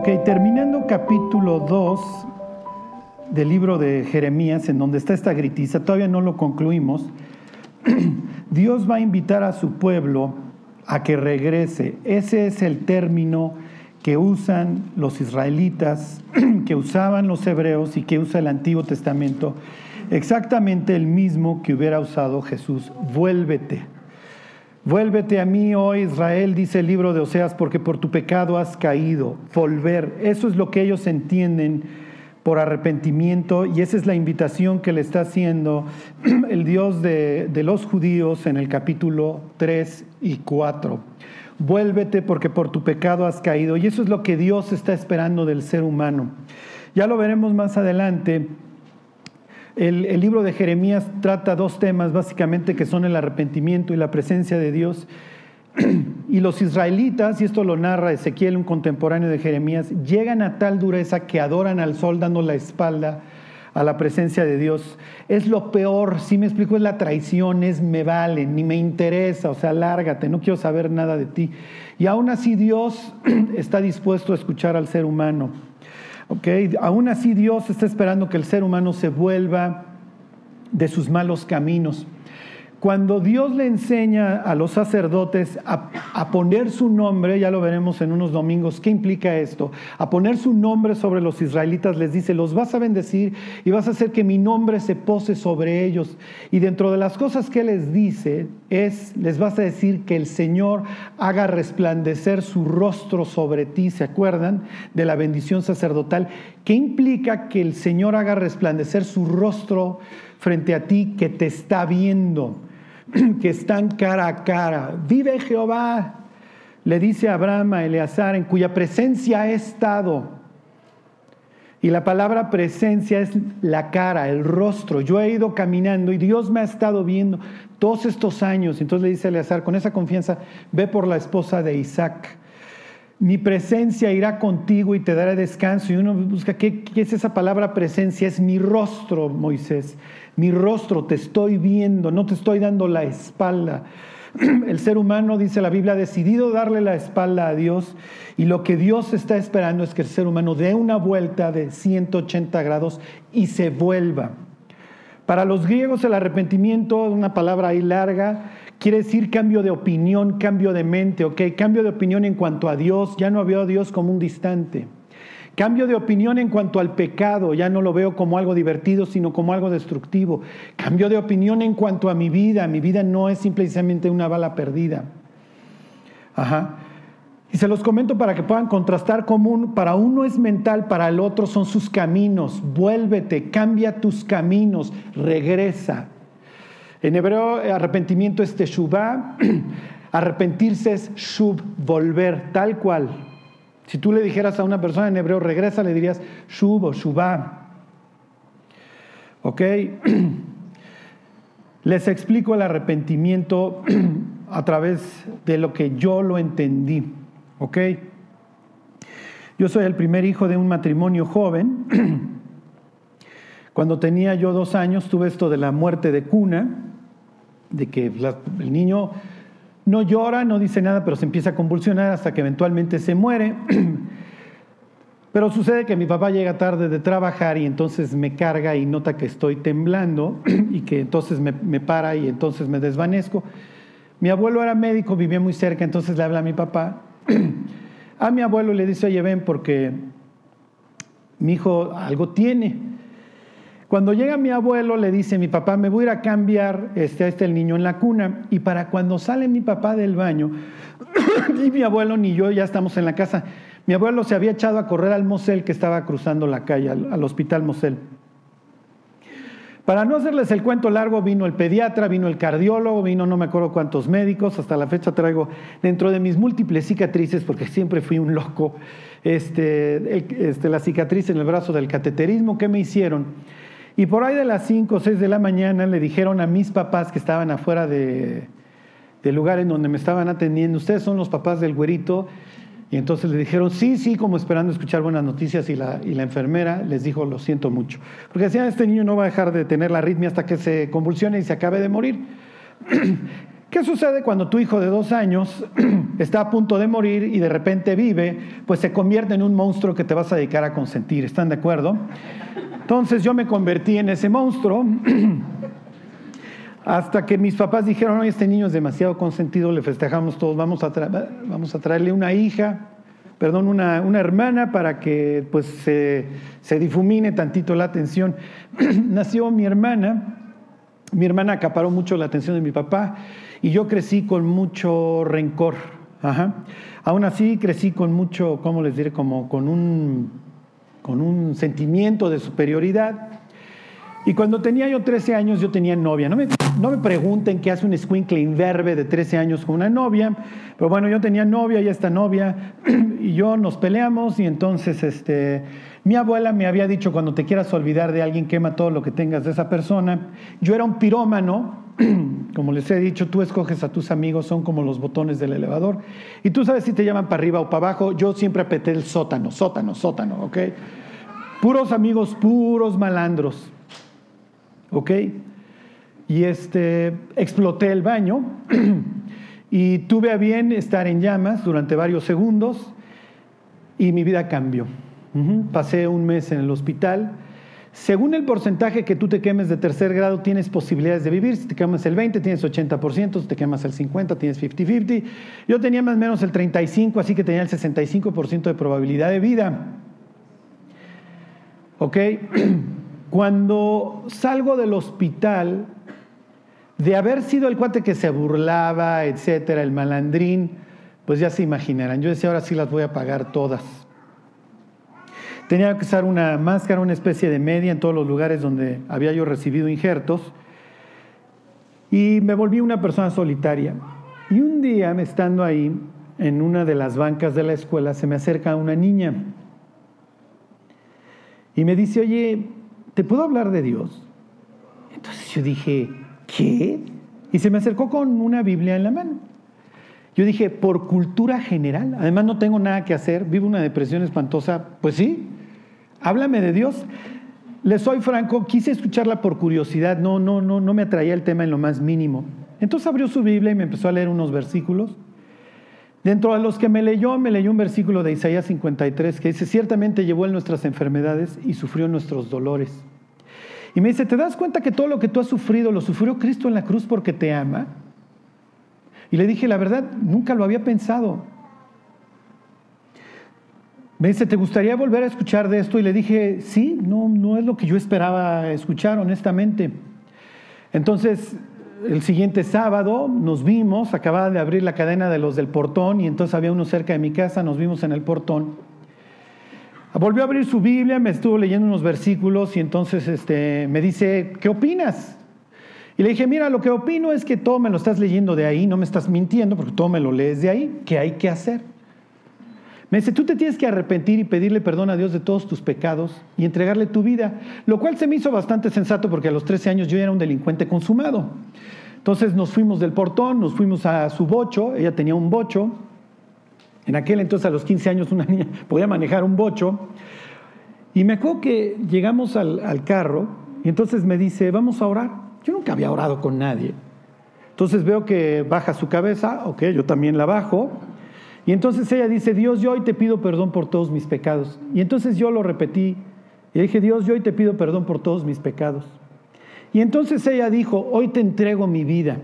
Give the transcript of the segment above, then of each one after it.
Ok, terminando capítulo 2 del libro de Jeremías, en donde está esta gritiza, todavía no lo concluimos, Dios va a invitar a su pueblo a que regrese. Ese es el término que usan los israelitas, que usaban los hebreos y que usa el Antiguo Testamento, exactamente el mismo que hubiera usado Jesús. Vuélvete. Vuélvete a mí, oh Israel, dice el libro de Oseas, porque por tu pecado has caído. Volver. Eso es lo que ellos entienden por arrepentimiento y esa es la invitación que le está haciendo el Dios de, de los judíos en el capítulo 3 y 4. Vuélvete porque por tu pecado has caído. Y eso es lo que Dios está esperando del ser humano. Ya lo veremos más adelante el, libro de Jeremías trata dos temas básicamente que son el arrepentimiento y la presencia de Dios. Y los israelitas, y esto lo narra Ezequiel, un contemporáneo de Jeremías, llegan a tal dureza que adoran al sol dando la espalda a la presencia de Dios. Es lo peor, si me explico, es la traición, es me vale, ni me interesa, o sea, lárgate, no quiero saber nada de ti. Y aún así Dios está dispuesto a escuchar al ser humano. Okay. Aún así Dios está esperando que el ser humano se vuelva de sus malos caminos. Cuando Dios le enseña a los sacerdotes a, poner su nombre, ya lo veremos en unos domingos, ¿qué implica esto? A poner su nombre sobre los israelitas, les dice, los vas a bendecir y vas a hacer que mi nombre se pose sobre ellos. Y dentro de las cosas que les dice es, les vas a decir que el Señor haga resplandecer su rostro sobre ti, ¿se acuerdan? De la bendición sacerdotal. ¿Qué implica que el Señor haga resplandecer su rostro frente a ti que te está viendo? que están cara a cara. Vive Jehová, le dice Abraham a Eleazar, en cuya presencia he estado. Y la palabra presencia es la cara, el rostro. Yo he ido caminando y Dios me ha estado viendo todos estos años. Entonces le dice Eleazar, con esa confianza, ve por la esposa de Isaac. Mi presencia irá contigo y te dará descanso. Y uno busca, ¿qué, ¿qué, es esa palabra presencia? Es mi rostro, Moisés mi rostro, te estoy viendo, no te estoy dando la espalda. El ser humano, dice la Biblia, ha decidido darle la espalda a Dios y lo que Dios está esperando es que el ser humano dé una vuelta de 180 grados y se vuelva. Para los griegos el arrepentimiento, una palabra ahí larga, quiere decir cambio de opinión, cambio de mente, ¿ok? Cambio de opinión en cuanto a Dios, ya no veo a Dios como un distante. Cambio de opinión en cuanto al pecado, ya no lo veo como algo divertido, sino como algo destructivo. Cambio de opinión en cuanto a mi vida, mi vida no es simplemente una bala perdida. Ajá. Y se los comento para que puedan contrastar común. Para uno es mental, para el otro son sus caminos. Vuélvete, cambia tus caminos, regresa. En hebreo, arrepentimiento es teshuvah, arrepentirse es shub, volver, tal cual. Si tú le dijeras a una persona en hebreo, regresa, le dirías shub o shubá. ¿Ok? Les explico el arrepentimiento a través de lo que yo lo entendí. ¿Ok? Yo soy el primer hijo de un matrimonio joven. Cuando tenía yo dos años tuve esto de la muerte de cuna, de que el niño no llora, no dice nada, pero se empieza a convulsionar hasta que eventualmente se muere. Pero sucede que mi papá llega tarde de trabajar y entonces me carga y nota que estoy temblando y que entonces me, para y entonces me desvanezco. Mi abuelo era médico, vivía muy cerca, entonces le habla a mi papá. A mi abuelo le dice, oye, ven porque mi hijo algo tiene. Cuando llega mi abuelo, le dice, mi papá, me voy a ir a cambiar este, a este el niño en la cuna. Y para cuando sale mi papá del baño, ni mi abuelo ni yo ya estamos en la casa. Mi abuelo se había echado a correr al Mosel que estaba cruzando la calle, al, hospital Mosel. Para no hacerles el cuento largo, vino el pediatra, vino el cardiólogo, vino no me acuerdo cuántos médicos, hasta la fecha traigo dentro de mis múltiples cicatrices, porque siempre fui un loco, este, este, la cicatriz en el brazo del cateterismo que me hicieron y por ahí de las 5 o 6 de la mañana le dijeron a mis papás que estaban afuera de, del lugar en donde me estaban atendiendo, ustedes son los papás del güerito. Y entonces le dijeron, sí, sí, como esperando escuchar buenas noticias. Y la, y la enfermera les dijo, lo siento mucho. Porque decían, este niño no va a dejar de tener la arritmia hasta que se convulsione y se acabe de morir. ¿Qué sucede cuando tu hijo de dos años está a punto de morir y de repente vive? Pues se convierte en un monstruo que te vas a dedicar a consentir. ¿Están de acuerdo? Entonces yo me convertí en ese monstruo hasta que mis papás dijeron, este niño es demasiado consentido, le festejamos todos, vamos a, traerle una hija, perdón, una, hermana para que pues se, difumine tantito la atención. Nació mi hermana, mi hermana acaparó mucho la atención de mi papá y yo crecí con mucho rencor. Aún así crecí con mucho, ¿cómo les diré? Como con un, con un sentimiento de superioridad. Y cuando tenía yo 13 años, yo tenía novia. No me, no me pregunten qué hace un squinkle inverbe de 13 años con una novia, pero bueno, yo tenía novia y esta novia, y yo nos peleamos, y entonces este, mi abuela me había dicho, cuando te quieras olvidar de alguien, quema todo lo que tengas de esa persona. Yo era un pirómano, como les he dicho, tú escoges a tus amigos, son como los botones del elevador, y tú sabes si te llaman para arriba o para abajo, yo siempre apreté el sótano, sótano, sótano, ¿ok? Puros amigos, puros malandros. ¿ok? Y este, exploté el baño y tuve a bien estar en llamas durante varios segundos y mi vida cambió. Pasé un mes en el hospital. Según el porcentaje que tú te quemes de tercer grado, tienes posibilidades de vivir. Si te quemas el 20, tienes 80%. Si te quemas el 50, tienes 50-50. Yo tenía más o menos el 35, así que tenía el 65% de probabilidad de vida. ¿Ok? Cuando salgo del hospital, de haber sido el cuate que se burlaba, etcétera, el malandrín, pues ya se imaginarán. Yo decía, ahora sí las voy a pagar todas. Tenía que usar una máscara, una especie de media en todos los lugares donde había yo recibido injertos. Y me volví una persona solitaria. Y un día, estando ahí, en una de las bancas de la escuela, se me acerca una niña. Y me dice, oye, ¿te puedo hablar de Dios? Entonces yo dije, ¿qué? Y se me acercó con una Biblia en la mano. Yo dije, por cultura general, además no tengo nada que hacer, vivo una depresión espantosa, pues sí, háblame de Dios. Le soy franco, quise escucharla por curiosidad, no, no, no, no me atraía el tema en lo más mínimo. Entonces abrió su Biblia y me empezó a leer unos versículos. Dentro de los que me leyó, me leyó un versículo de Isaías 53 que dice, ciertamente llevó nuestras enfermedades y sufrió nuestros dolores. Y me dice, ¿te das cuenta que todo lo que tú has sufrido lo sufrió Cristo en la cruz porque te ama? Y le dije, la verdad, nunca lo había pensado. Me dice, ¿te gustaría volver a escuchar de esto? Y le dije, sí, no, no es lo que yo esperaba escuchar, honestamente. Entonces, el siguiente sábado nos vimos, acababa de abrir la cadena de los del portón y entonces había uno cerca de mi casa, nos vimos en el portón. Volvió a abrir su Biblia, me estuvo leyendo unos versículos y entonces este, me dice, ¿qué opinas? Y le dije, mira, lo que opino es que todo me lo estás leyendo de ahí, no me estás mintiendo porque todo me lo lees de ahí, ¿qué hay que hacer? Me dice, tú te tienes que arrepentir y pedirle perdón a Dios de todos tus pecados y entregarle tu vida, lo cual se me hizo bastante sensato porque a los 13 años yo era un delincuente consumado. Entonces nos fuimos del portón, nos fuimos a su bocho, ella tenía un bocho, en aquel entonces, a los 15 años, una niña podía manejar un bocho. Y me acuerdo que llegamos al, carro y entonces me dice, vamos a orar. Yo nunca había orado con nadie. Entonces veo que baja su cabeza, ok, yo también la bajo. Y entonces ella dice, Dios, yo hoy te pido perdón por todos mis pecados. Y entonces yo lo repetí y dije, Dios, yo hoy te pido perdón por todos mis pecados. Y entonces ella dijo, hoy te entrego mi vida.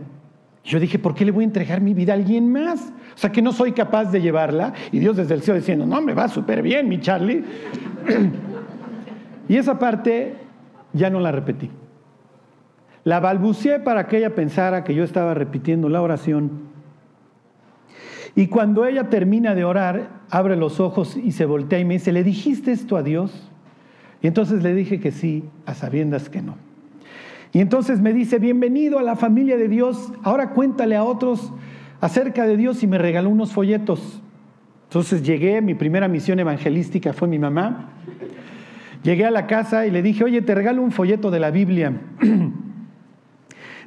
Yo dije, ¿por qué le voy a entregar mi vida a alguien más? O sea, que no soy capaz de llevarla. Y Dios desde el cielo diciendo, no, me va súper bien, mi Charlie. y esa parte ya no la repetí. La balbuceé para que ella pensara que yo estaba repitiendo la oración. Y cuando ella termina de orar, abre los ojos y se voltea y me dice, ¿le dijiste esto a Dios? Y entonces le dije que sí, a sabiendas que no. Y entonces me dice, bienvenido a la familia de Dios, ahora cuéntale a otros acerca de Dios y me regaló unos folletos. Entonces llegué, mi primera misión evangelística fue mi mamá. Llegué a la casa y le dije, oye, te regalo un folleto de la Biblia.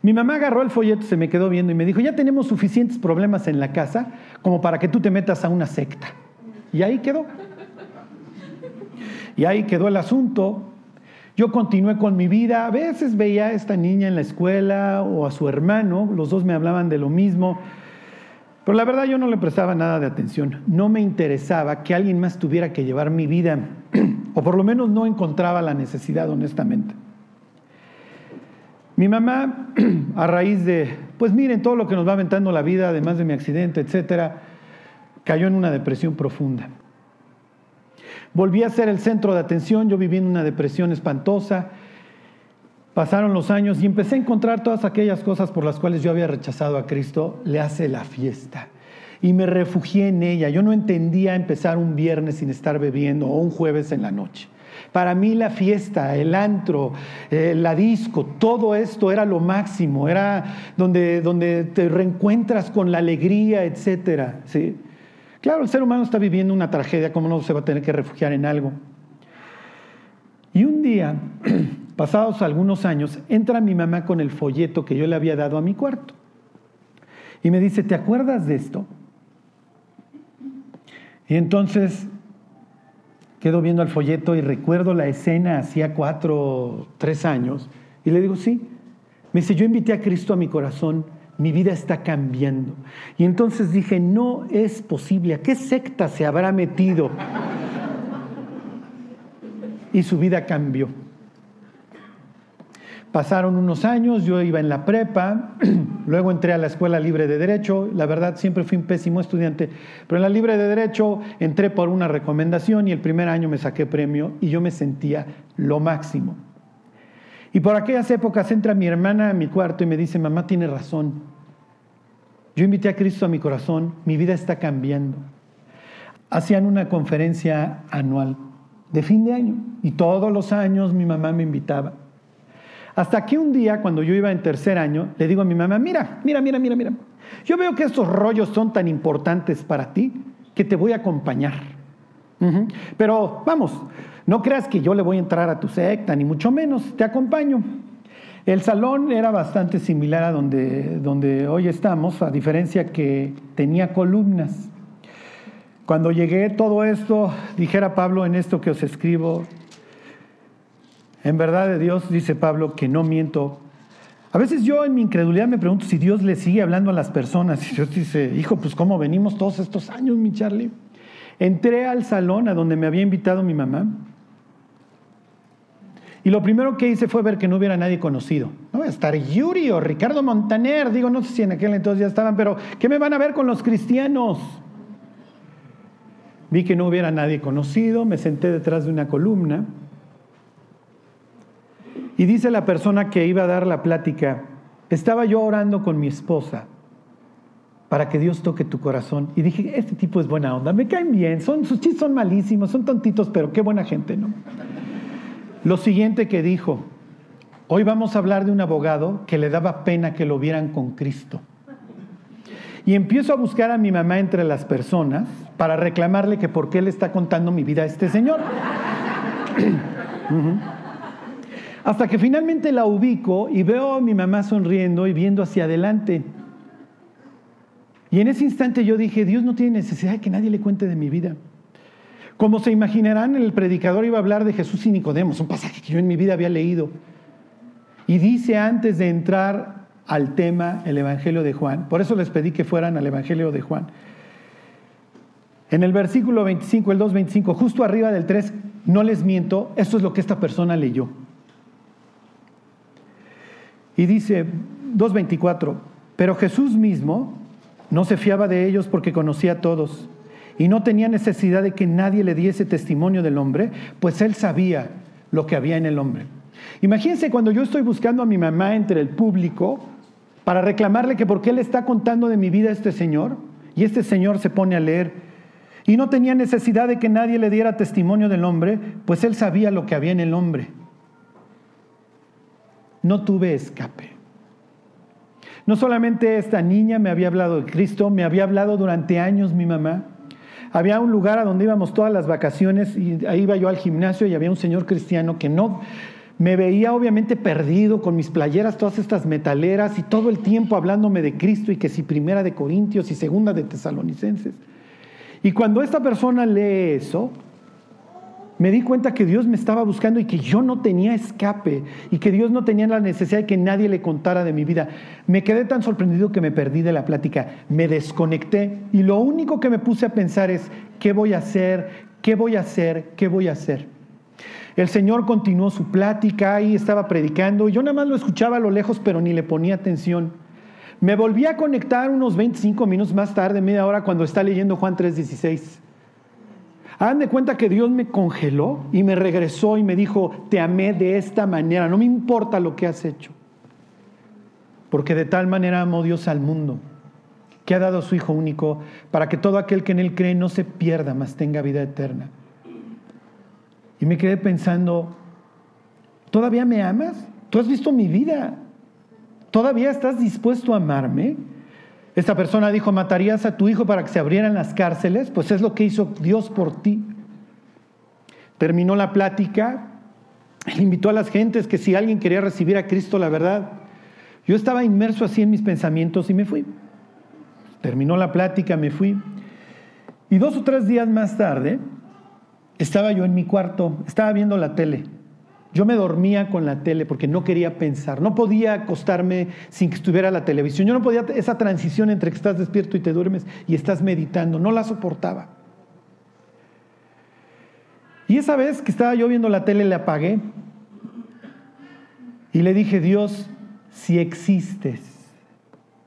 mi mamá agarró el folleto, se me quedó viendo y me dijo, ya tenemos suficientes problemas en la casa como para que tú te metas a una secta. Y ahí quedó. Y ahí quedó el asunto. Yo continué con mi vida, a veces veía a esta niña en la escuela o a su hermano, los dos me hablaban de lo mismo, pero la verdad yo no le prestaba nada de atención, no me interesaba que alguien más tuviera que llevar mi vida, o por lo menos no encontraba la necesidad honestamente. Mi mamá, a raíz de, pues miren todo lo que nos va aventando la vida, además de mi accidente, etcétera, cayó en una depresión profunda. Volví a ser el centro de atención, yo viví en una depresión espantosa. Pasaron los años y empecé a encontrar todas aquellas cosas por las cuales yo había rechazado a Cristo, le hace la fiesta. Y me refugié en ella. Yo no entendía empezar un viernes sin estar bebiendo o un jueves en la noche. Para mí la fiesta, el antro, eh, la disco, todo esto era lo máximo, era donde, donde te reencuentras con la alegría, etc. ¿sí? Claro, el ser humano está viviendo una tragedia, ¿cómo no se va a tener que refugiar en algo? Y un día, pasados algunos años, entra mi mamá con el folleto que yo le había dado a mi cuarto. Y me dice, ¿te acuerdas de esto? Y entonces quedo viendo el folleto y recuerdo la escena hacía cuatro, tres años. Y le digo, sí. Me dice, yo invité a Cristo a mi corazón mi vida está cambiando. Y entonces dije, no es posible, ¿a qué secta se habrá metido? Y su vida cambió. Pasaron unos años, yo iba en la prepa, luego entré a la Escuela Libre de Derecho, la verdad siempre fui un pésimo estudiante, pero en la Libre de Derecho entré por una recomendación y el primer año me saqué premio y yo me sentía lo máximo. Y por aquellas épocas entra mi hermana a mi cuarto y me dice, mamá tiene razón. Yo invité a Cristo a mi corazón, mi vida está cambiando. Hacían una conferencia anual de fin de año y todos los años mi mamá me invitaba. Hasta que un día, cuando yo iba en tercer año, le digo a mi mamá, mira, mira, mira, mira, mira, yo veo que estos rollos son tan importantes para ti que te voy a acompañar. Pero vamos, no creas que yo le voy a entrar a tu secta, ni mucho menos, te acompaño. El salón era bastante similar a donde, donde hoy estamos, a diferencia que tenía columnas. Cuando llegué todo esto, dijera Pablo en esto que os escribo, en verdad de Dios, dice Pablo, que no miento. A veces yo en mi incredulidad me pregunto si Dios le sigue hablando a las personas. Y Dios dice, hijo, pues ¿cómo venimos todos estos años, mi Charlie? Entré al salón a donde me había invitado mi mamá y lo primero que hice fue ver que no hubiera nadie conocido. No voy a estar Yuri o Ricardo Montaner, digo, no sé si en aquel entonces ya estaban, pero ¿qué me van a ver con los cristianos? Vi que no hubiera nadie conocido, me senté detrás de una columna y dice la persona que iba a dar la plática, estaba yo orando con mi esposa para que Dios toque tu corazón. Y dije, este tipo es buena onda, me caen bien, son, sus chistes son malísimos, son tontitos, pero qué buena gente, ¿no? Lo siguiente que dijo, hoy vamos a hablar de un abogado que le daba pena que lo vieran con Cristo. Y empiezo a buscar a mi mamá entre las personas para reclamarle que por qué le está contando mi vida a este señor. Hasta que finalmente la ubico y veo a mi mamá sonriendo y viendo hacia adelante. Y en ese instante yo dije, Dios no tiene necesidad de que nadie le cuente de mi vida. Como se imaginarán, el predicador iba a hablar de Jesús y Nicodemos, un pasaje que yo en mi vida había leído. Y dice antes de entrar al tema el Evangelio de Juan, por eso les pedí que fueran al Evangelio de Juan. En el versículo 25, el 2.25, justo arriba del 3, no les miento, esto es lo que esta persona leyó. Y dice 2.24, pero Jesús mismo no se fiaba de ellos porque conocía a todos y no tenía necesidad de que nadie le diese testimonio del hombre, pues él sabía lo que había en el hombre. Imagínense cuando yo estoy buscando a mi mamá entre el público para reclamarle que por qué le está contando de mi vida a este señor, y este señor se pone a leer, y no tenía necesidad de que nadie le diera testimonio del hombre, pues él sabía lo que había en el hombre. No tuve escape. No solamente esta niña me había hablado de Cristo, me había hablado durante años mi mamá. Había un lugar a donde íbamos todas las vacaciones y ahí iba yo al gimnasio y había un señor cristiano que no me veía obviamente perdido con mis playeras, todas estas metaleras y todo el tiempo hablándome de Cristo y que si primera de Corintios y segunda de Tesalonicenses. Y cuando esta persona lee eso, me di cuenta que Dios me estaba buscando y que yo no tenía escape y que Dios no tenía la necesidad de que nadie le contara de mi vida. Me quedé tan sorprendido que me perdí de la plática, me desconecté y lo único que me puse a pensar es, ¿qué voy a hacer? ¿Qué voy a hacer? ¿Qué voy a hacer? El Señor continuó su plática y estaba predicando. Yo nada más lo escuchaba a lo lejos, pero ni le ponía atención. Me volví a conectar unos 25 minutos más tarde, media hora, cuando está leyendo Juan 3:16. Hagan de cuenta que Dios me congeló y me regresó y me dijo, te amé de esta manera, no me importa lo que has hecho. Porque de tal manera amó Dios al mundo, que ha dado a su Hijo único, para que todo aquel que en Él cree no se pierda, mas tenga vida eterna. Y me quedé pensando, ¿todavía me amas? ¿Tú has visto mi vida? ¿Todavía estás dispuesto a amarme? Esta persona dijo, ¿matarías a tu hijo para que se abrieran las cárceles? Pues es lo que hizo Dios por ti. Terminó la plática, él invitó a las gentes que si alguien quería recibir a Cristo, la verdad, yo estaba inmerso así en mis pensamientos y me fui. Terminó la plática, me fui. Y dos o tres días más tarde, estaba yo en mi cuarto, estaba viendo la tele. Yo me dormía con la tele porque no quería pensar, no podía acostarme sin que estuviera la televisión. Yo no podía, esa transición entre que estás despierto y te duermes y estás meditando, no la soportaba. Y esa vez que estaba yo viendo la tele, le apagué y le dije, Dios, si existes,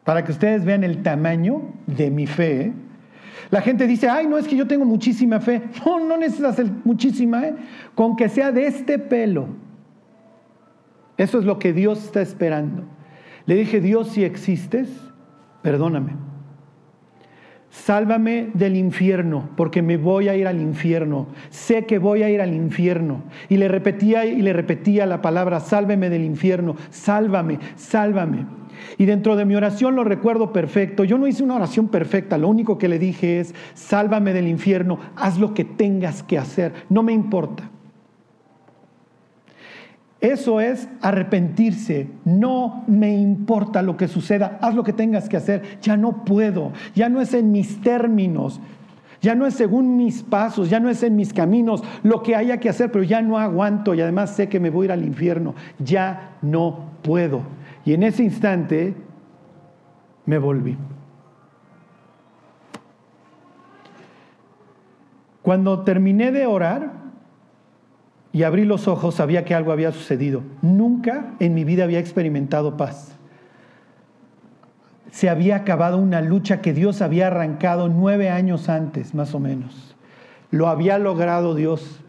para que ustedes vean el tamaño de mi fe. La gente dice, ay, no es que yo tengo muchísima fe. No, no necesitas muchísima, ¿eh? Con que sea de este pelo. Eso es lo que Dios está esperando. Le dije, Dios, si existes, perdóname. Sálvame del infierno, porque me voy a ir al infierno. Sé que voy a ir al infierno. Y le repetía y le repetía la palabra, sálveme del infierno, sálvame, sálvame. Y dentro de mi oración lo recuerdo perfecto. Yo no hice una oración perfecta, lo único que le dije es, sálvame del infierno, haz lo que tengas que hacer, no me importa. Eso es arrepentirse. No me importa lo que suceda. Haz lo que tengas que hacer. Ya no puedo. Ya no es en mis términos. Ya no es según mis pasos. Ya no es en mis caminos lo que haya que hacer. Pero ya no aguanto. Y además sé que me voy a ir al infierno. Ya no puedo. Y en ese instante me volví. Cuando terminé de orar, y abrí los ojos, sabía que algo había sucedido. Nunca en mi vida había experimentado paz. Se había acabado una lucha que Dios había arrancado nueve años antes, más o menos. Lo había logrado Dios.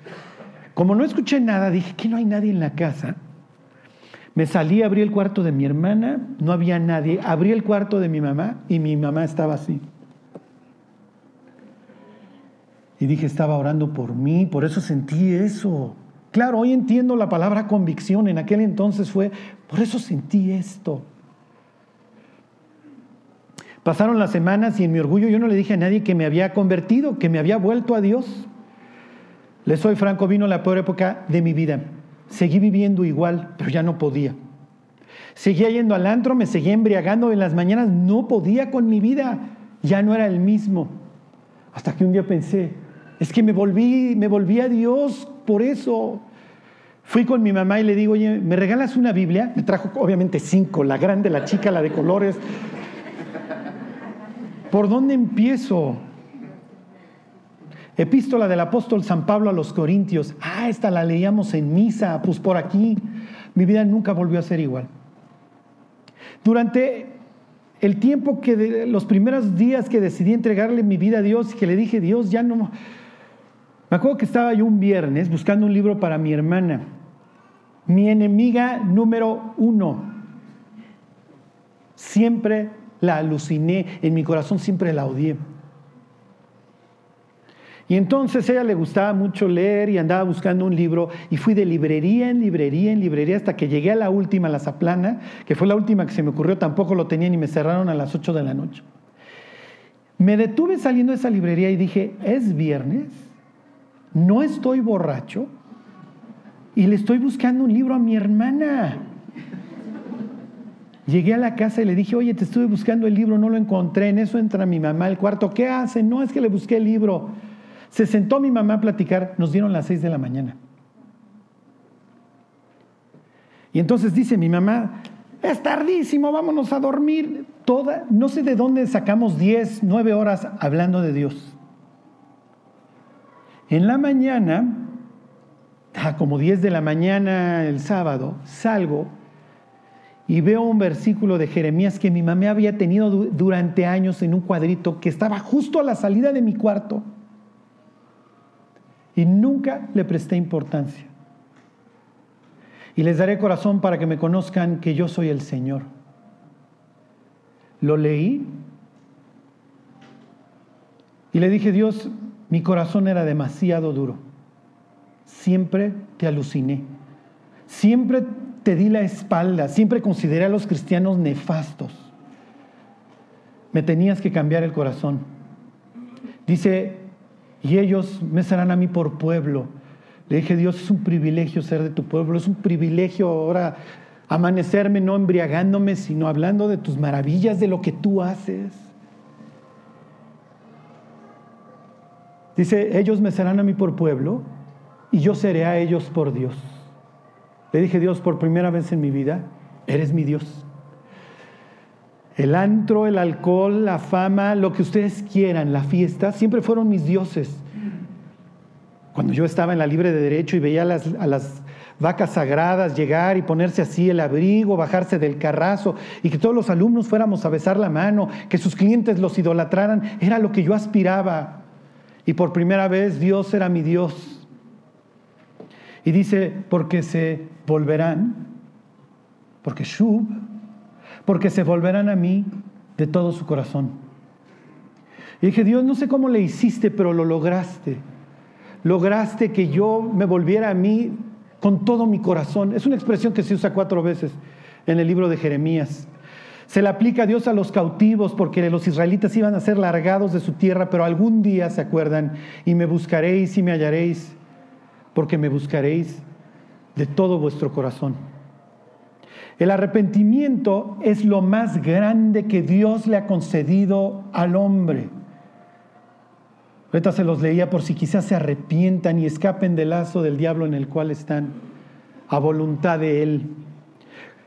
Como no escuché nada, dije que no hay nadie en la casa. Me salí, abrí el cuarto de mi hermana, no había nadie. Abrí el cuarto de mi mamá y mi mamá estaba así. Y dije, estaba orando por mí, por eso sentí eso. Claro, hoy entiendo la palabra convicción, en aquel entonces fue, por eso sentí esto. Pasaron las semanas y en mi orgullo yo no le dije a nadie que me había convertido, que me había vuelto a Dios. Le soy franco, vino la peor época de mi vida. Seguí viviendo igual, pero ya no podía. Seguía yendo al antro, me seguía embriagando en las mañanas, no podía con mi vida, ya no era el mismo. Hasta que un día pensé, es que me volví, me volví a Dios por eso. Fui con mi mamá y le digo, oye, ¿me regalas una Biblia? Me trajo obviamente cinco, la grande, la chica, la de colores. ¿Por dónde empiezo? Epístola del apóstol San Pablo a los Corintios. Ah, esta la leíamos en misa, pues por aquí. Mi vida nunca volvió a ser igual. Durante el tiempo que, los primeros días que decidí entregarle mi vida a Dios y que le dije, Dios, ya no, me acuerdo que estaba yo un viernes buscando un libro para mi hermana, mi enemiga número uno. Siempre la aluciné, en mi corazón siempre la odié. Y entonces ella le gustaba mucho leer y andaba buscando un libro y fui de librería en librería en librería hasta que llegué a la última, la Zaplana, que fue la última que se me ocurrió, tampoco lo tenían y me cerraron a las 8 de la noche. Me detuve saliendo de esa librería y dije, ¿es viernes? No estoy borracho y le estoy buscando un libro a mi hermana. Llegué a la casa y le dije, oye, te estuve buscando el libro, no lo encontré. En eso entra mi mamá al cuarto. ¿Qué hace? No, es que le busqué el libro. Se sentó mi mamá a platicar, nos dieron las seis de la mañana. Y entonces dice mi mamá, es tardísimo, vámonos a dormir. Toda, no sé de dónde sacamos 10, 9 horas hablando de Dios. En la mañana, como 10 de la mañana el sábado, salgo y veo un versículo de Jeremías que mi mamá había tenido durante años en un cuadrito que estaba justo a la salida de mi cuarto. Y nunca le presté importancia y les daré corazón para que me conozcan que yo soy el Señor. Lo leí y le dije, Dios, mi corazón era demasiado duro. Siempre te aluciné. Siempre te di la espalda. Siempre consideré a los cristianos nefastos. Me tenías que cambiar el corazón. Dice, y ellos me serán a mí por pueblo le dije, Dios, es un privilegio ser de tu pueblo, es un privilegio ahora amanecerme no embriagándome, sino hablando de tus maravillas, de lo que tú haces. Dice, ellos me serán a mí por pueblo y yo seré a ellos por Dios. Le dije, Dios, por primera vez en mi vida, eres mi Dios. El antro, el alcohol, la fama, lo que ustedes quieran, la fiesta, siempre fueron mis dioses. Cuando yo estaba en la libre de derecho y veía a las, a las vacas sagradas llegar y ponerse así el abrigo, bajarse del carrazo y que todos los alumnos fuéramos a besar la mano, que sus clientes los idolatraran, era lo que yo aspiraba. Y por primera vez Dios era mi Dios. Y dice, porque se volverán, porque Shub, porque se volverán a mí de todo su corazón. Y dije, Dios, no sé cómo le hiciste, pero lo lograste lograste que yo me volviera a mí con todo mi corazón. Es una expresión que se usa cuatro veces en el libro de Jeremías. Se le aplica Dios a los cautivos porque los israelitas iban a ser largados de su tierra, pero algún día se acuerdan y me buscaréis y me hallaréis, porque me buscaréis de todo vuestro corazón. El arrepentimiento es lo más grande que Dios le ha concedido al hombre. Ahorita se los leía por si quizás se arrepientan y escapen del lazo del diablo en el cual están, a voluntad de Él.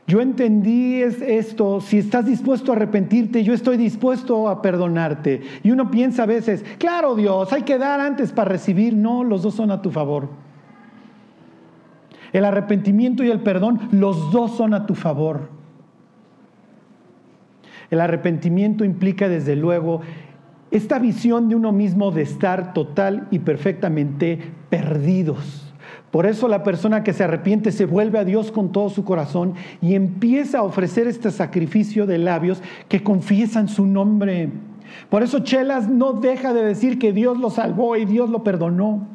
Yo entendí esto, si estás dispuesto a arrepentirte, yo estoy dispuesto a perdonarte. Y uno piensa a veces, claro Dios, hay que dar antes para recibir. No, los dos son a tu favor. El arrepentimiento y el perdón, los dos son a tu favor. El arrepentimiento implica desde luego esta visión de uno mismo de estar total y perfectamente perdidos. Por eso la persona que se arrepiente se vuelve a Dios con todo su corazón y empieza a ofrecer este sacrificio de labios que confiesan su nombre. Por eso Chelas no deja de decir que Dios lo salvó y Dios lo perdonó.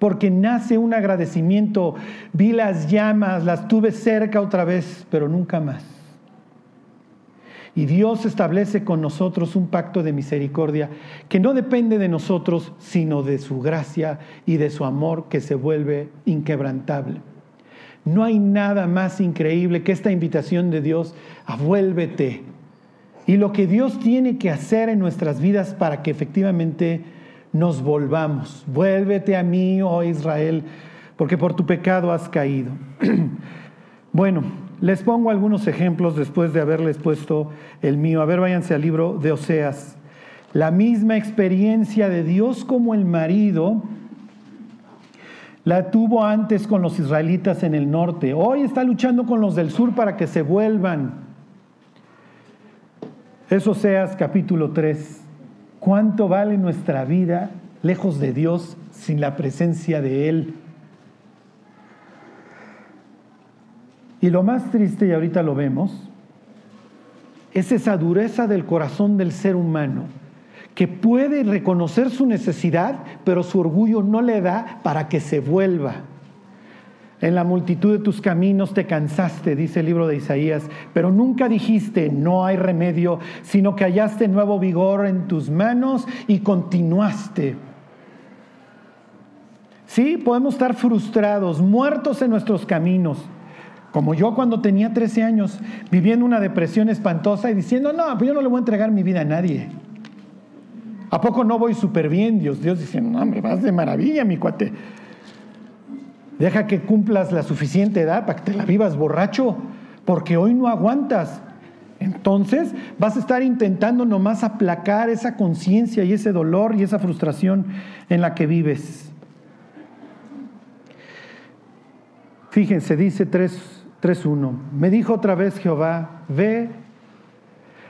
Porque nace un agradecimiento. Vi las llamas, las tuve cerca otra vez, pero nunca más. Y Dios establece con nosotros un pacto de misericordia que no depende de nosotros, sino de su gracia y de su amor que se vuelve inquebrantable. No hay nada más increíble que esta invitación de Dios a vuélvete. Y lo que Dios tiene que hacer en nuestras vidas para que efectivamente nos volvamos. Vuélvete a mí, oh Israel, porque por tu pecado has caído. bueno, les pongo algunos ejemplos después de haberles puesto el mío. A ver, váyanse al libro de Oseas. La misma experiencia de Dios como el marido la tuvo antes con los israelitas en el norte. Hoy está luchando con los del sur para que se vuelvan. Es Oseas capítulo 3. ¿Cuánto vale nuestra vida lejos de Dios sin la presencia de Él? Y lo más triste, y ahorita lo vemos, es esa dureza del corazón del ser humano, que puede reconocer su necesidad, pero su orgullo no le da para que se vuelva. En la multitud de tus caminos te cansaste, dice el libro de Isaías, pero nunca dijiste no hay remedio, sino que hallaste nuevo vigor en tus manos y continuaste. Sí, podemos estar frustrados, muertos en nuestros caminos, como yo cuando tenía 13 años, viviendo una depresión espantosa y diciendo, no, pues yo no le voy a entregar mi vida a nadie. ¿A poco no voy súper bien? Dios, Dios dice, no, me vas de maravilla, mi cuate. Deja que cumplas la suficiente edad para que te la vivas borracho, porque hoy no aguantas. Entonces vas a estar intentando nomás aplacar esa conciencia y ese dolor y esa frustración en la que vives. Fíjense, dice 3.1, me dijo otra vez Jehová, ve,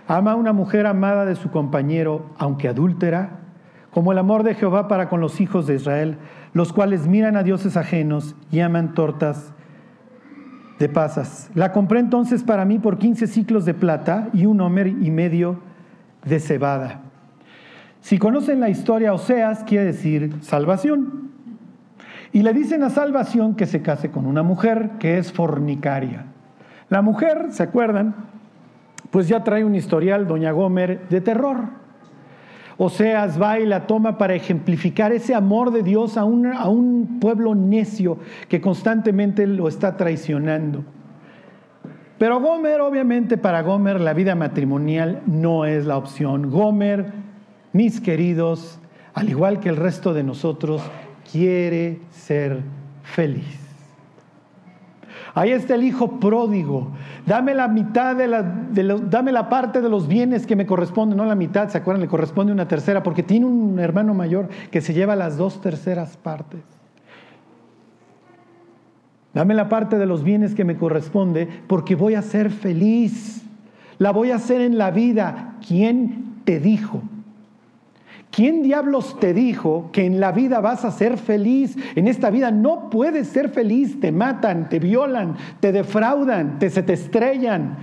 ama a una mujer amada de su compañero, aunque adúltera, como el amor de Jehová para con los hijos de Israel, los cuales miran a dioses ajenos y aman tortas de pasas. La compré entonces para mí por 15 ciclos de plata y un homer y medio de cebada. Si conocen la historia, Oseas quiere decir salvación. Y le dicen a salvación que se case con una mujer que es fornicaria. La mujer, ¿se acuerdan? Pues ya trae un historial, doña Gomer, de terror. Oseas va y la toma para ejemplificar ese amor de Dios a un, a un pueblo necio que constantemente lo está traicionando. Pero Gomer, obviamente para Gomer la vida matrimonial no es la opción. Gomer, mis queridos, al igual que el resto de nosotros, quiere ser feliz. Ahí está el hijo pródigo. Dame la mitad de la, dame la parte de los bienes que me corresponden, no la mitad, ¿se acuerdan? Le corresponde una tercera, porque tiene un hermano mayor que se lleva las dos terceras partes. Dame la parte de los bienes que me corresponde, porque voy a ser feliz. La voy a hacer en la vida. ¿Quién te dijo? ¿Quién diablos te dijo que en la vida vas a ser feliz? En esta vida no puedes ser feliz, te matan, te violan, te defraudan, te, se te estrellan.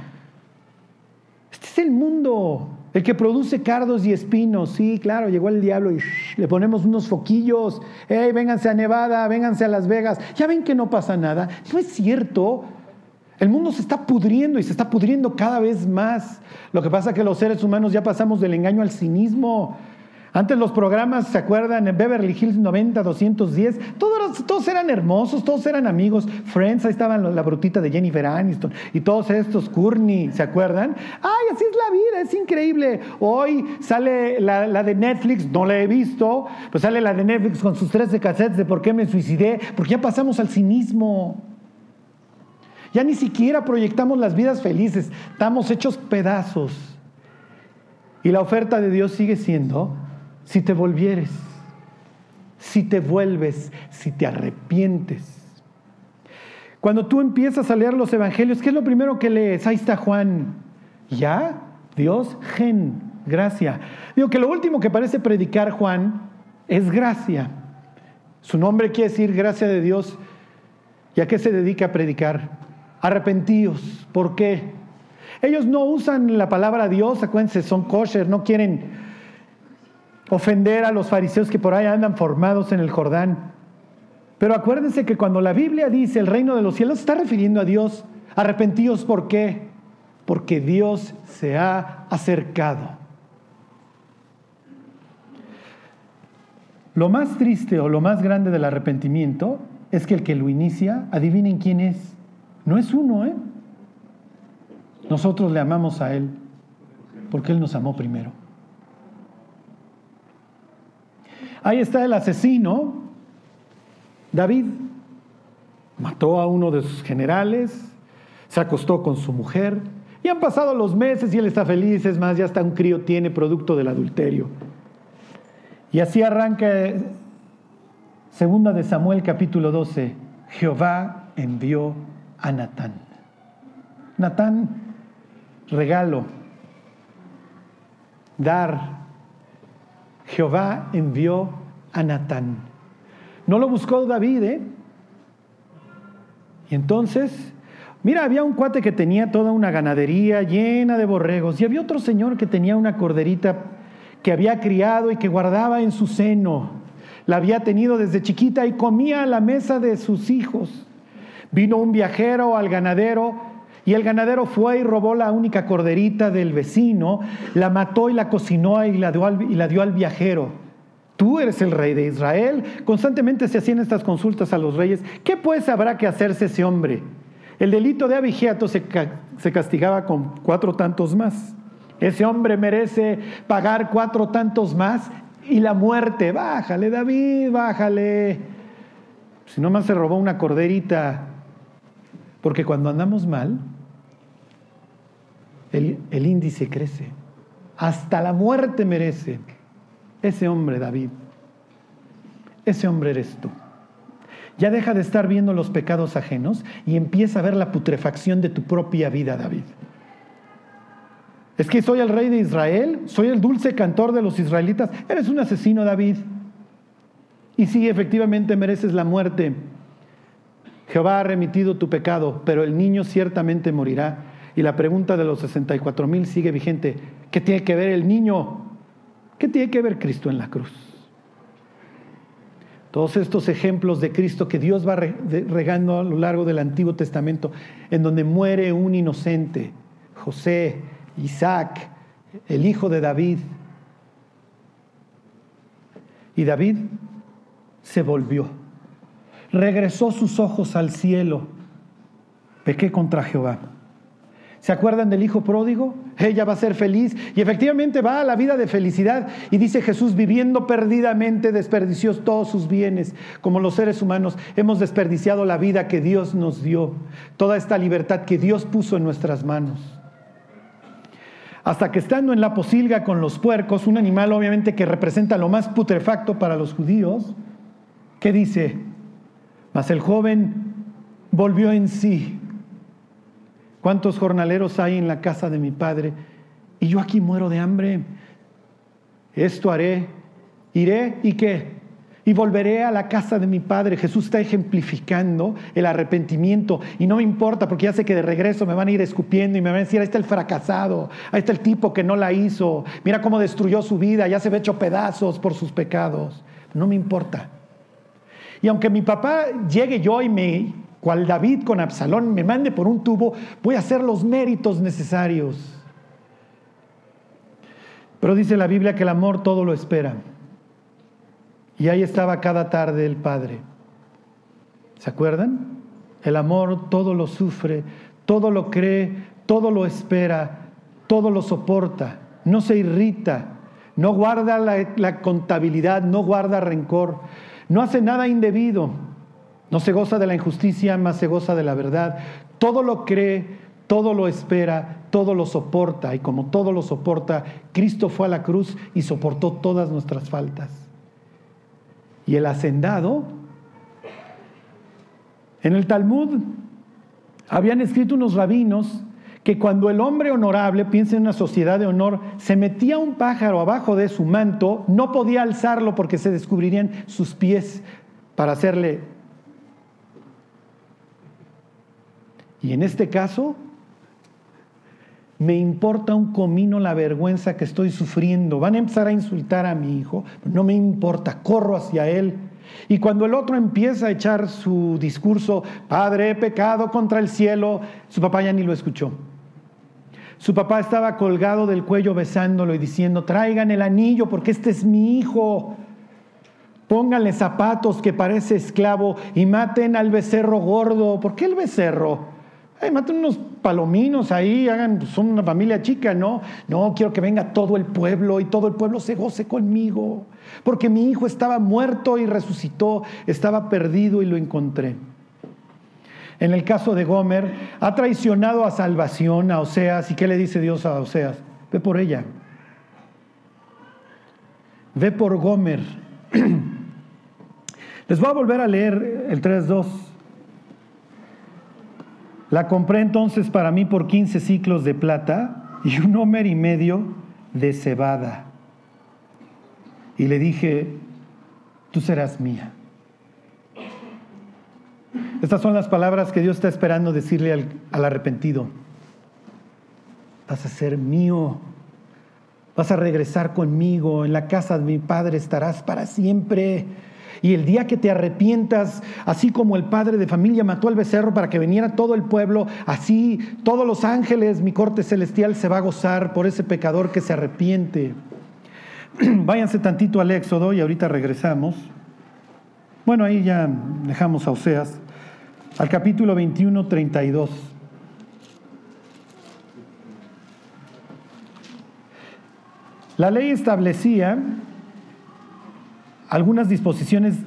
Este es el mundo, el que produce cardos y espinos. Sí, claro, llegó el diablo y le ponemos unos foquillos. Hey, vénganse a Nevada, vénganse a Las Vegas. Ya ven que no pasa nada. No es cierto. El mundo se está pudriendo y se está pudriendo cada vez más. Lo que pasa es que los seres humanos ya pasamos del engaño al cinismo. Antes los programas, ¿se acuerdan? Beverly Hills 90, 210, todos, todos eran hermosos, todos eran amigos. Friends, ahí estaban la brutita de Jennifer Aniston y todos estos, Courtney, ¿se acuerdan? ¡Ay, así es la vida! Es increíble. Hoy sale la, de Netflix, no la he visto, pues sale la de Netflix con sus 13 cassettes de por qué me suicidé, porque ya pasamos al cinismo. Ya ni siquiera proyectamos las vidas felices, estamos hechos pedazos. Y la oferta de Dios sigue siendo si te volvieres, si te vuelves, si te arrepientes. Cuando tú empiezas a leer los evangelios, ¿qué es lo primero que lees? Ahí está Juan. ¿Ya? Dios, gen, gracia. Digo que lo último que parece predicar Juan es gracia. Su nombre quiere decir gracia de Dios. ¿Y a qué se dedica a predicar? Arrepentíos. ¿Por qué? Ellos no usan la palabra Dios, acuérdense, son kosher, no quieren ofender a los fariseos que por ahí andan formados en el Jordán. Pero acuérdense que cuando la Biblia dice el reino de los cielos, está refiriendo a Dios. Arrepentíos, ¿por qué? Porque Dios se ha acercado. Lo más triste o lo más grande del arrepentimiento es que el que lo inicia, adivinen quién es. No es uno, ¿eh? Nosotros le amamos a Él porque Él nos amó primero. Ahí está el asesino, David. Mató a uno de sus generales, se acostó con su mujer y han pasado los meses y él está feliz, es más, ya hasta un crío tiene producto del adulterio. Y así arranca segunda de Samuel capítulo 12. Jehová envió a Natán. Natán, regalo, dar, Jehová envió a Natán. No lo buscó David, ¿eh? Y entonces, mira, había un cuate que tenía toda una ganadería llena de borregos y había otro señor que tenía una corderita que había criado y que guardaba en su seno. La había tenido desde chiquita y comía a la mesa de sus hijos. Vino un viajero al ganadero y el ganadero fue y robó la única corderita del vecino, la mató y la cocinó y la dio al, viajero. Tú eres el rey de Israel. Constantemente se hacían estas consultas a los reyes. ¿Qué pues habrá que hacerse ese hombre? El delito de abigeato se, se castigaba con cuatro tantos más. Ese hombre merece pagar cuatro tantos más. Y la muerte, bájale David, bájale. Si no más se robó una corderita. Porque cuando andamos mal, el, índice crece. Hasta la muerte merece ese hombre, David. Ese hombre eres tú. Ya deja de estar viendo los pecados ajenos y empieza a ver la putrefacción de tu propia vida, David. Es que soy el rey de Israel, soy el dulce cantor de los israelitas. Eres un asesino, David. Y sí, efectivamente mereces la muerte. Jehová ha remitido tu pecado, pero el niño ciertamente morirá. Y la pregunta de los 64 mil sigue vigente. ¿Qué tiene que ver el niño? ¿Qué tiene que ver Cristo en la cruz? Todos estos ejemplos de Cristo que Dios va regando a lo largo del Antiguo Testamento, en donde muere un inocente, José, Isaac, el hijo de David. Y David se volvió, regresó sus ojos al cielo, pequé contra Jehová. ¿Se acuerdan del hijo pródigo? Ella va a ser feliz y efectivamente va a la vida de felicidad. Y dice Jesús, viviendo perdidamente, desperdició todos sus bienes. Como los seres humanos hemos desperdiciado la vida que Dios nos dio, toda esta libertad que Dios puso en nuestras manos. Hasta que estando en la posilga con los puercos, un animal obviamente que representa lo más putrefacto para los judíos, ¿qué dice? Mas el joven volvió en sí ¿Cuántos jornaleros hay en la casa de mi padre? Y yo aquí muero de hambre. Esto haré. Iré y qué? Y volveré a la casa de mi padre. Jesús está ejemplificando el arrepentimiento. Y no me importa porque ya sé que de regreso me van a ir escupiendo y me van a decir, ahí está el fracasado, ahí está el tipo que no la hizo. Mira cómo destruyó su vida, ya se ve hecho pedazos por sus pecados. No me importa. Y aunque mi papá llegue yo y me cual David con Absalón me mande por un tubo, voy a hacer los méritos necesarios. Pero dice la Biblia que el amor todo lo espera. Y ahí estaba cada tarde el Padre. ¿Se acuerdan? El amor todo lo sufre, todo lo cree, todo lo espera, todo lo soporta, no se irrita, no guarda la, la contabilidad, no guarda rencor, no hace nada indebido no se goza de la injusticia, más se goza de la verdad. Todo lo cree, todo lo espera, todo lo soporta. Y como todo lo soporta, Cristo fue a la cruz y soportó todas nuestras faltas. Y el hacendado, en el Talmud habían escrito unos rabinos que cuando el hombre honorable, piensa en una sociedad de honor, se metía un pájaro abajo de su manto, no podía alzarlo porque se descubrirían sus pies para hacerle Y en este caso, me importa un comino la vergüenza que estoy sufriendo. Van a empezar a insultar a mi hijo, no me importa, corro hacia él. Y cuando el otro empieza a echar su discurso, Padre, he pecado contra el cielo, su papá ya ni lo escuchó. Su papá estaba colgado del cuello besándolo y diciendo, traigan el anillo porque este es mi hijo. Pónganle zapatos que parece esclavo y maten al becerro gordo. ¿Por qué el becerro? Ay, maten unos palominos ahí, hagan, pues, son una familia chica, ¿no? No, quiero que venga todo el pueblo y todo el pueblo se goce conmigo. Porque mi hijo estaba muerto y resucitó, estaba perdido y lo encontré. En el caso de Gomer, ha traicionado a salvación, a Oseas. ¿Y qué le dice Dios a Oseas? Ve por ella. Ve por Gomer. Les voy a volver a leer el 3.2. La compré entonces para mí por 15 ciclos de plata y un homer y medio de cebada. Y le dije, tú serás mía. Estas son las palabras que Dios está esperando decirle al, al arrepentido. Vas a ser mío. Vas a regresar conmigo. En la casa de mi padre estarás para siempre. Y el día que te arrepientas, así como el padre de familia mató al becerro para que viniera todo el pueblo, así todos los ángeles, mi corte celestial se va a gozar por ese pecador que se arrepiente. Váyanse tantito al Éxodo y ahorita regresamos. Bueno, ahí ya dejamos a Oseas, al capítulo 21, 32. La ley establecía algunas disposiciones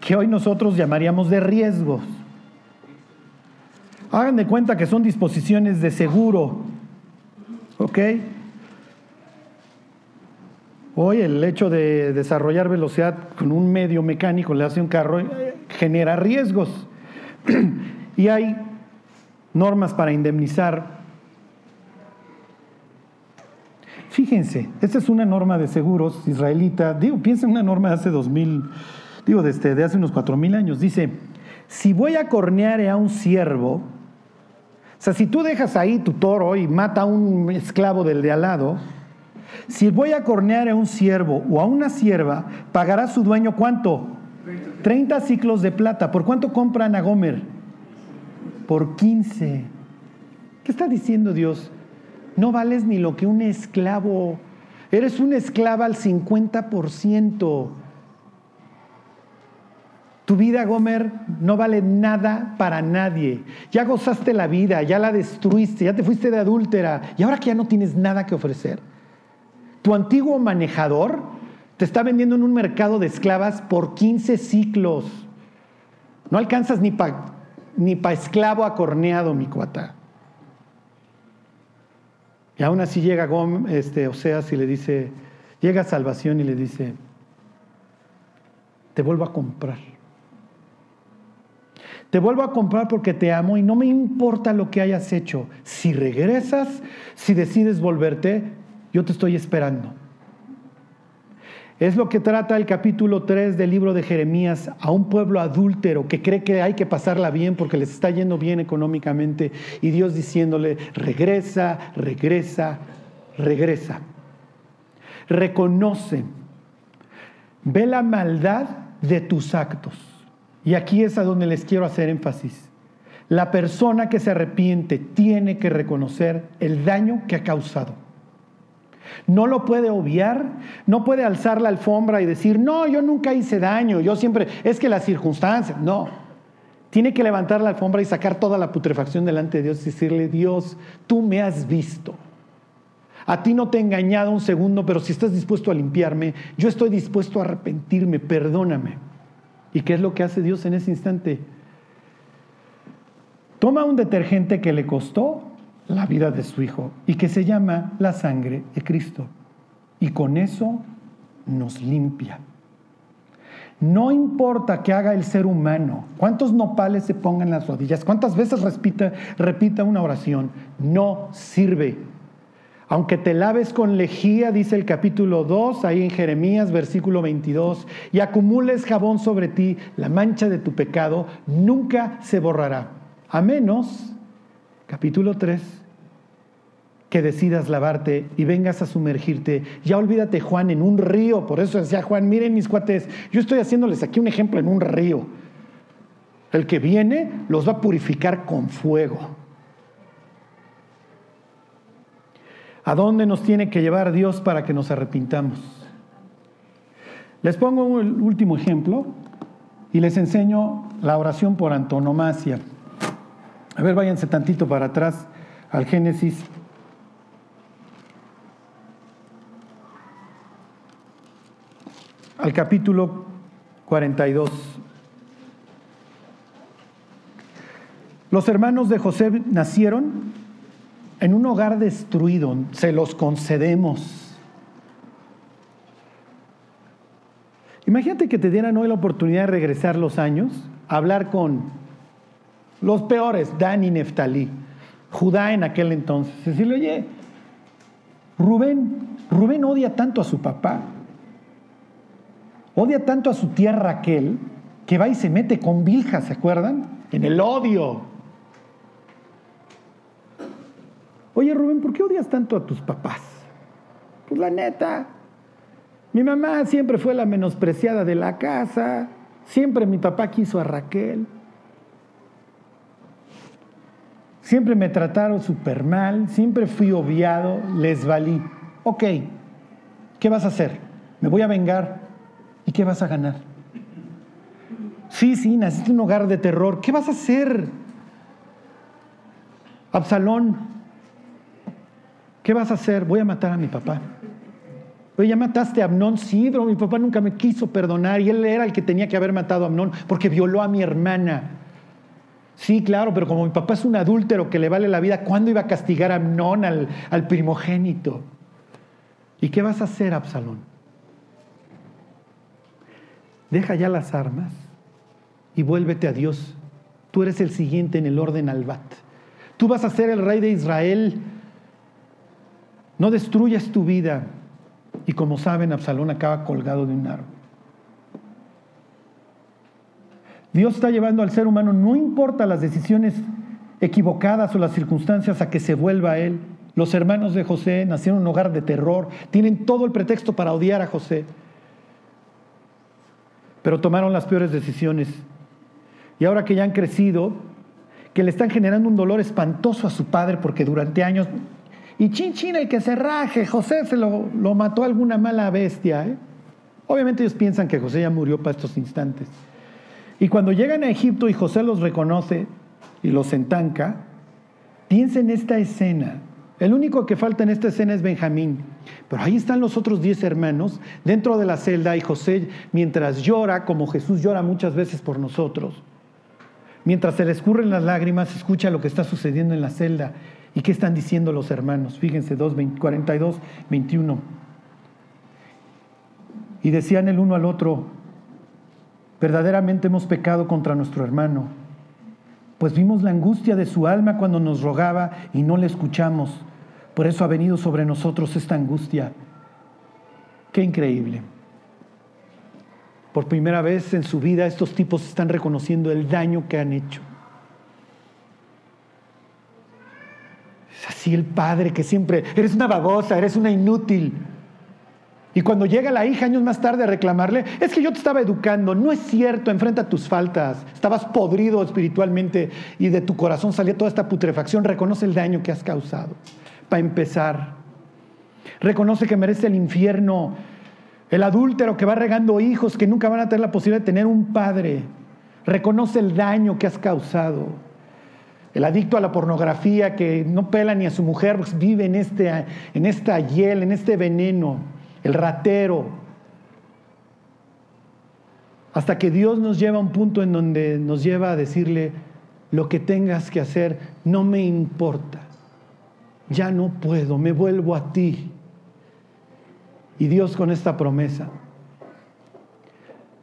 que hoy nosotros llamaríamos de riesgos. Hagan de cuenta que son disposiciones de seguro. ¿Ok? Hoy el hecho de desarrollar velocidad con un medio mecánico le hace un carro eh, genera riesgos. y hay normas para indemnizar. Fíjense, esta es una norma de seguros israelita. Digo, piensa en una norma de hace 2000, digo, desde de hace unos 4000 años. Dice: si voy a cornear a un siervo, o sea, si tú dejas ahí tu toro y mata a un esclavo del de al lado, si voy a cornear a un siervo o a una sierva, pagará su dueño cuánto? 30 ciclos de plata. ¿Por cuánto compran a Gomer? Por 15. ¿Qué está diciendo Dios? No vales ni lo que un esclavo. Eres una esclava al 50%. Tu vida, Gomer, no vale nada para nadie. Ya gozaste la vida, ya la destruiste, ya te fuiste de adúltera y ahora que ya no tienes nada que ofrecer. Tu antiguo manejador te está vendiendo en un mercado de esclavas por 15 ciclos. No alcanzas ni para ni pa esclavo acorneado, mi cuata. Y aún así llega Gom, este, Oseas y le dice, llega Salvación y le dice, te vuelvo a comprar. Te vuelvo a comprar porque te amo y no me importa lo que hayas hecho. Si regresas, si decides volverte, yo te estoy esperando. Es lo que trata el capítulo 3 del libro de Jeremías a un pueblo adúltero que cree que hay que pasarla bien porque les está yendo bien económicamente y Dios diciéndole, regresa, regresa, regresa. Reconoce, ve la maldad de tus actos. Y aquí es a donde les quiero hacer énfasis. La persona que se arrepiente tiene que reconocer el daño que ha causado. No lo puede obviar, no puede alzar la alfombra y decir, no, yo nunca hice daño, yo siempre, es que las circunstancias, no. Tiene que levantar la alfombra y sacar toda la putrefacción delante de Dios y decirle, Dios, tú me has visto. A ti no te he engañado un segundo, pero si estás dispuesto a limpiarme, yo estoy dispuesto a arrepentirme, perdóname. ¿Y qué es lo que hace Dios en ese instante? Toma un detergente que le costó la vida de su Hijo y que se llama la sangre de Cristo. Y con eso nos limpia. No importa que haga el ser humano, cuántos nopales se pongan en las rodillas, cuántas veces repita, una oración, no sirve. Aunque te laves con lejía, dice el capítulo 2, ahí en Jeremías, versículo 22, y acumules jabón sobre ti, la mancha de tu pecado nunca se borrará, a menos, capítulo 3, que decidas lavarte y vengas a sumergirte. Ya olvídate, Juan, en un río. Por eso decía Juan, miren mis cuates, yo estoy haciéndoles aquí un ejemplo en un río. El que viene los va a purificar con fuego. ¿A dónde nos tiene que llevar Dios para que nos arrepintamos? Les pongo un último ejemplo y les enseño la oración por antonomasia. A ver, váyanse tantito para atrás al Génesis al capítulo 42. Los hermanos de José nacieron en un hogar destruido, se los concedemos. Imagínate que te dieran hoy la oportunidad de regresar los años, hablar con los peores, Dan y Neftalí, Judá en aquel entonces, decirle, oye, Rubén, Rubén odia tanto a su papá, Odia tanto a su tía Raquel que va y se mete con Vilja, ¿se acuerdan? En el odio. Oye Rubén, ¿por qué odias tanto a tus papás? Pues la neta, mi mamá siempre fue la menospreciada de la casa, siempre mi papá quiso a Raquel, siempre me trataron súper mal, siempre fui obviado, les valí. Ok, ¿qué vas a hacer? Me voy a vengar. ¿Y qué vas a ganar? Sí, sí, naciste en un hogar de terror. ¿Qué vas a hacer? Absalón, ¿qué vas a hacer? Voy a matar a mi papá. Oye, ya mataste a Amnón, sí, pero mi papá nunca me quiso perdonar y él era el que tenía que haber matado a Amnón porque violó a mi hermana. Sí, claro, pero como mi papá es un adúltero que le vale la vida, ¿cuándo iba a castigar a Amnón, al, al primogénito? ¿Y qué vas a hacer, Absalón? Deja ya las armas y vuélvete a Dios. Tú eres el siguiente en el orden albat. Tú vas a ser el rey de Israel. No destruyas tu vida. Y como saben, Absalón acaba colgado de un árbol. Dios está llevando al ser humano, no importa las decisiones equivocadas o las circunstancias, a que se vuelva a Él. Los hermanos de José nacieron en un hogar de terror, tienen todo el pretexto para odiar a José, pero tomaron las peores decisiones. Y ahora que ya han crecido, que le están generando un dolor espantoso a su padre porque durante años y chin chin el que se raje, José se lo, lo mató alguna mala bestia. ¿eh? Obviamente ellos piensan que José ya murió para estos instantes. Y cuando llegan a Egipto y José los reconoce y los entanca, piensen en esta escena. El único que falta en esta escena es Benjamín. Pero ahí están los otros diez hermanos dentro de la celda y José mientras llora, como Jesús llora muchas veces por nosotros, mientras se le escurren las lágrimas, escucha lo que está sucediendo en la celda ¿Y qué están diciendo los hermanos? Fíjense, 2, 42, 21. Y decían el uno al otro, verdaderamente hemos pecado contra nuestro hermano, pues vimos la angustia de su alma cuando nos rogaba y no le escuchamos. Por eso ha venido sobre nosotros esta angustia. Qué increíble. Por primera vez en su vida estos tipos están reconociendo el daño que han hecho. Es así el padre que siempre, eres una babosa, eres una inútil. Y cuando llega la hija años más tarde a reclamarle, es que yo te estaba educando, no es cierto, enfrenta tus faltas, estabas podrido espiritualmente y de tu corazón salía toda esta putrefacción, reconoce el daño que has causado. Para empezar, reconoce que merece el infierno, el adúltero que va regando hijos que nunca van a tener la posibilidad de tener un padre, reconoce el daño que has causado. El adicto a la pornografía que no pela ni a su mujer, pues vive en, este, en esta hiel, en este veneno, el ratero. Hasta que Dios nos lleva a un punto en donde nos lleva a decirle, lo que tengas que hacer no me importa, ya no puedo, me vuelvo a ti. Y Dios con esta promesa,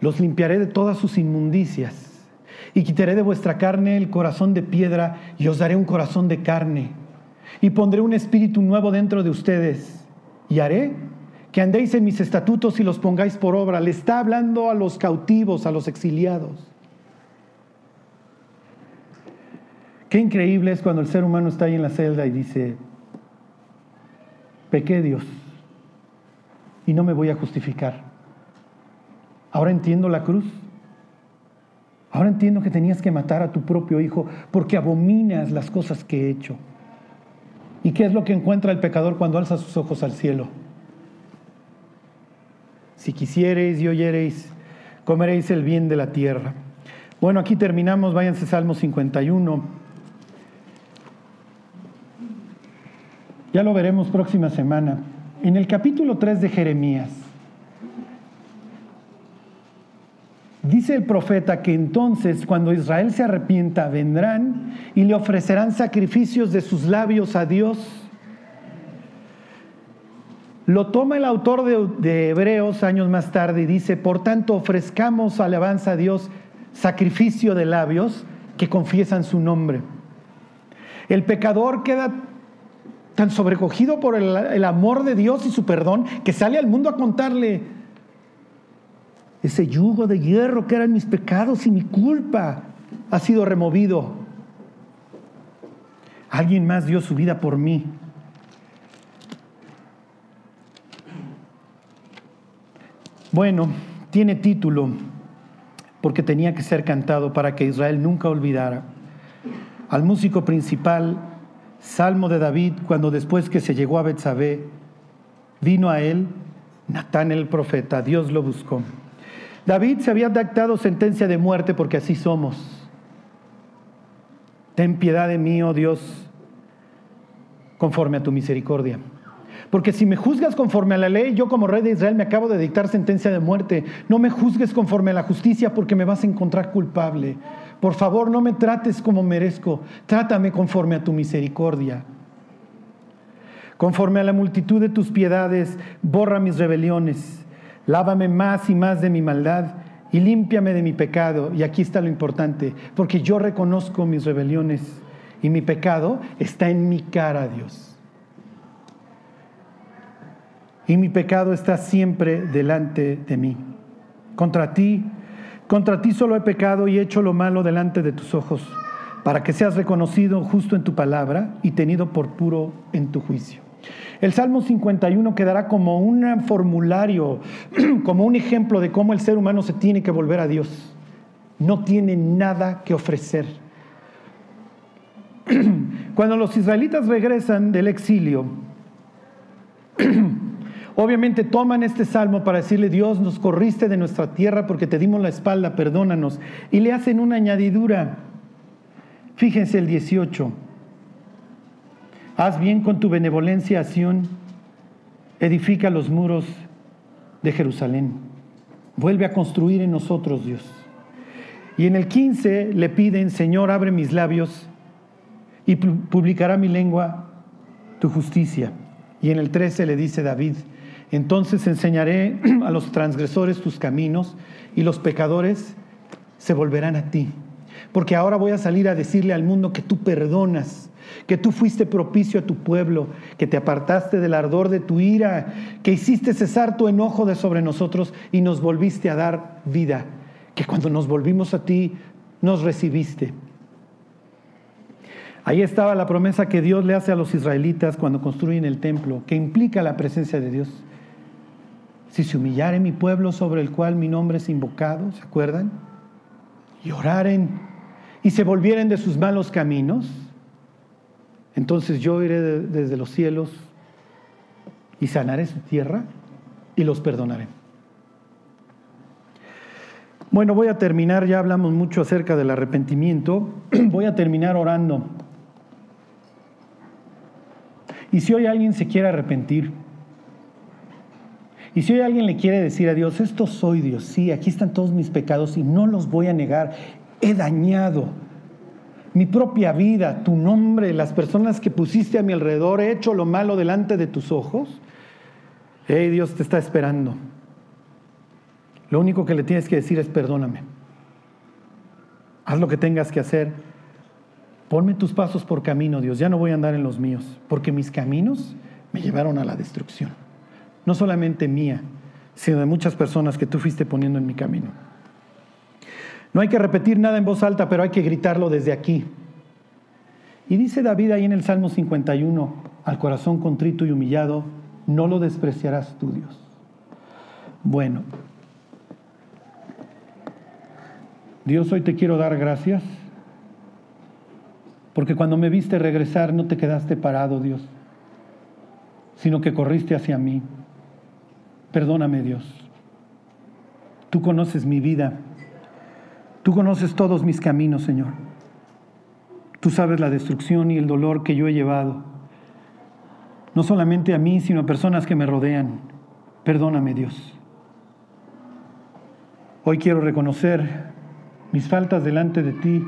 los limpiaré de todas sus inmundicias y quitaré de vuestra carne el corazón de piedra y os daré un corazón de carne. Y pondré un espíritu nuevo dentro de ustedes. Y haré que andéis en mis estatutos y los pongáis por obra. Le está hablando a los cautivos, a los exiliados. Qué increíble es cuando el ser humano está ahí en la celda y dice, pequé Dios y no me voy a justificar. Ahora entiendo la cruz. Ahora entiendo que tenías que matar a tu propio hijo porque abominas las cosas que he hecho. ¿Y qué es lo que encuentra el pecador cuando alza sus ojos al cielo? Si quisiereis y oyereis, comeréis el bien de la tierra. Bueno, aquí terminamos, váyanse Salmo 51. Ya lo veremos próxima semana. En el capítulo 3 de Jeremías, Dice el profeta que entonces cuando Israel se arrepienta vendrán y le ofrecerán sacrificios de sus labios a Dios. Lo toma el autor de, Hebreos años más tarde y dice, por tanto ofrezcamos alabanza a Dios, sacrificio de labios que confiesan su nombre. El pecador queda tan sobrecogido por el amor de Dios y su perdón que sale al mundo a contarle ese yugo de hierro que eran mis pecados y mi culpa ha sido removido. Alguien más dio su vida por mí. Bueno, tiene título porque tenía que ser cantado para que Israel nunca olvidara. Al músico principal, Salmo de David, cuando después que se llegó a Betsabé, vino a él Natán el profeta, Dios lo buscó. David se había dictado sentencia de muerte porque así somos. Ten piedad de mí, oh Dios, conforme a tu misericordia. Porque si me juzgas conforme a la ley, yo como rey de Israel me acabo de dictar sentencia de muerte. No me juzgues conforme a la justicia porque me vas a encontrar culpable. Por favor, no me trates como merezco. Trátame conforme a tu misericordia. Conforme a la multitud de tus piedades, borra mis rebeliones. Lávame más y más de mi maldad y límpiame de mi pecado. Y aquí está lo importante, porque yo reconozco mis rebeliones y mi pecado está en mi cara, Dios y mi pecado está siempre delante de mí. Contra ti, contra ti solo he pecado y he hecho lo malo delante de tus ojos, para que seas reconocido justo en tu palabra y tenido por puro en tu juicio. El Salmo 51 quedará como un formulario, como un ejemplo de cómo el ser humano se tiene que volver a Dios. No tiene nada que ofrecer. Cuando los israelitas regresan del exilio, Obviamente toman este salmo para decirle, Dios, nos corriste de nuestra tierra porque te dimos la espalda, perdónanos. Y le hacen una añadidura. Fíjense el 18. Haz bien con tu benevolencia, Sión, edifica los muros de Jerusalén. Vuelve a construir en nosotros, Dios. Y en el 15 le piden, Señor, abre mis labios y publicará mi lengua tu justicia. Y en el 13 le dice David, entonces enseñaré a los transgresores tus caminos y los pecadores se volverán a ti. Porque ahora voy a salir a decirle al mundo que tú perdonas, que tú fuiste propicio a tu pueblo, que te apartaste del ardor de tu ira, que hiciste cesar tu enojo de sobre nosotros y nos volviste a dar vida, que cuando nos volvimos a ti nos recibiste. Ahí estaba la promesa que Dios le hace a los israelitas cuando construyen el templo, que implica la presencia de Dios. Si se humillare mi pueblo sobre el cual mi nombre es invocado, ¿se acuerdan? Y oraren y se volvieren de sus malos caminos, entonces yo iré desde los cielos y sanaré su tierra y los perdonaré. Bueno, voy a terminar, ya hablamos mucho acerca del arrepentimiento, voy a terminar orando. Y si hoy alguien se quiere arrepentir, y si hoy alguien le quiere decir a Dios, esto soy Dios, sí, aquí están todos mis pecados y no los voy a negar, he dañado mi propia vida, tu nombre, las personas que pusiste a mi alrededor, he hecho lo malo delante de tus ojos, hey, Dios te está esperando. Lo único que le tienes que decir es perdóname. Haz lo que tengas que hacer. Ponme tus pasos por camino, Dios. Ya no voy a andar en los míos, porque mis caminos me llevaron a la destrucción no solamente mía, sino de muchas personas que tú fuiste poniendo en mi camino. No hay que repetir nada en voz alta, pero hay que gritarlo desde aquí. Y dice David ahí en el Salmo 51, al corazón contrito y humillado, no lo despreciarás tú, Dios. Bueno, Dios, hoy te quiero dar gracias, porque cuando me viste regresar no te quedaste parado, Dios, sino que corriste hacia mí. Perdóname Dios. Tú conoces mi vida. Tú conoces todos mis caminos, Señor. Tú sabes la destrucción y el dolor que yo he llevado. No solamente a mí, sino a personas que me rodean. Perdóname Dios. Hoy quiero reconocer mis faltas delante de ti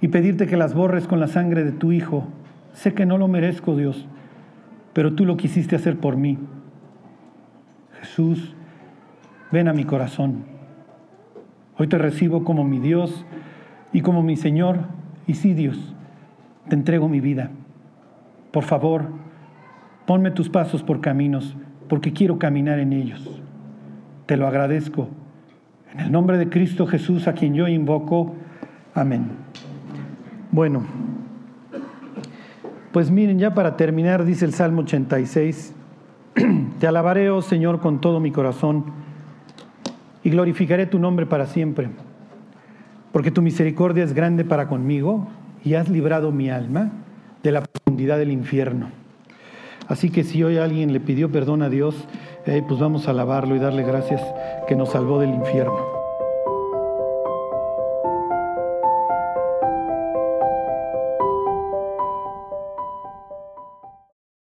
y pedirte que las borres con la sangre de tu Hijo. Sé que no lo merezco, Dios, pero tú lo quisiste hacer por mí. Jesús, ven a mi corazón. Hoy te recibo como mi Dios y como mi Señor. Y sí, Dios, te entrego mi vida. Por favor, ponme tus pasos por caminos, porque quiero caminar en ellos. Te lo agradezco. En el nombre de Cristo Jesús, a quien yo invoco. Amén. Bueno, pues miren, ya para terminar, dice el Salmo 86. Te alabaré, oh Señor, con todo mi corazón y glorificaré tu nombre para siempre, porque tu misericordia es grande para conmigo y has librado mi alma de la profundidad del infierno. Así que si hoy alguien le pidió perdón a Dios, eh, pues vamos a alabarlo y darle gracias que nos salvó del infierno.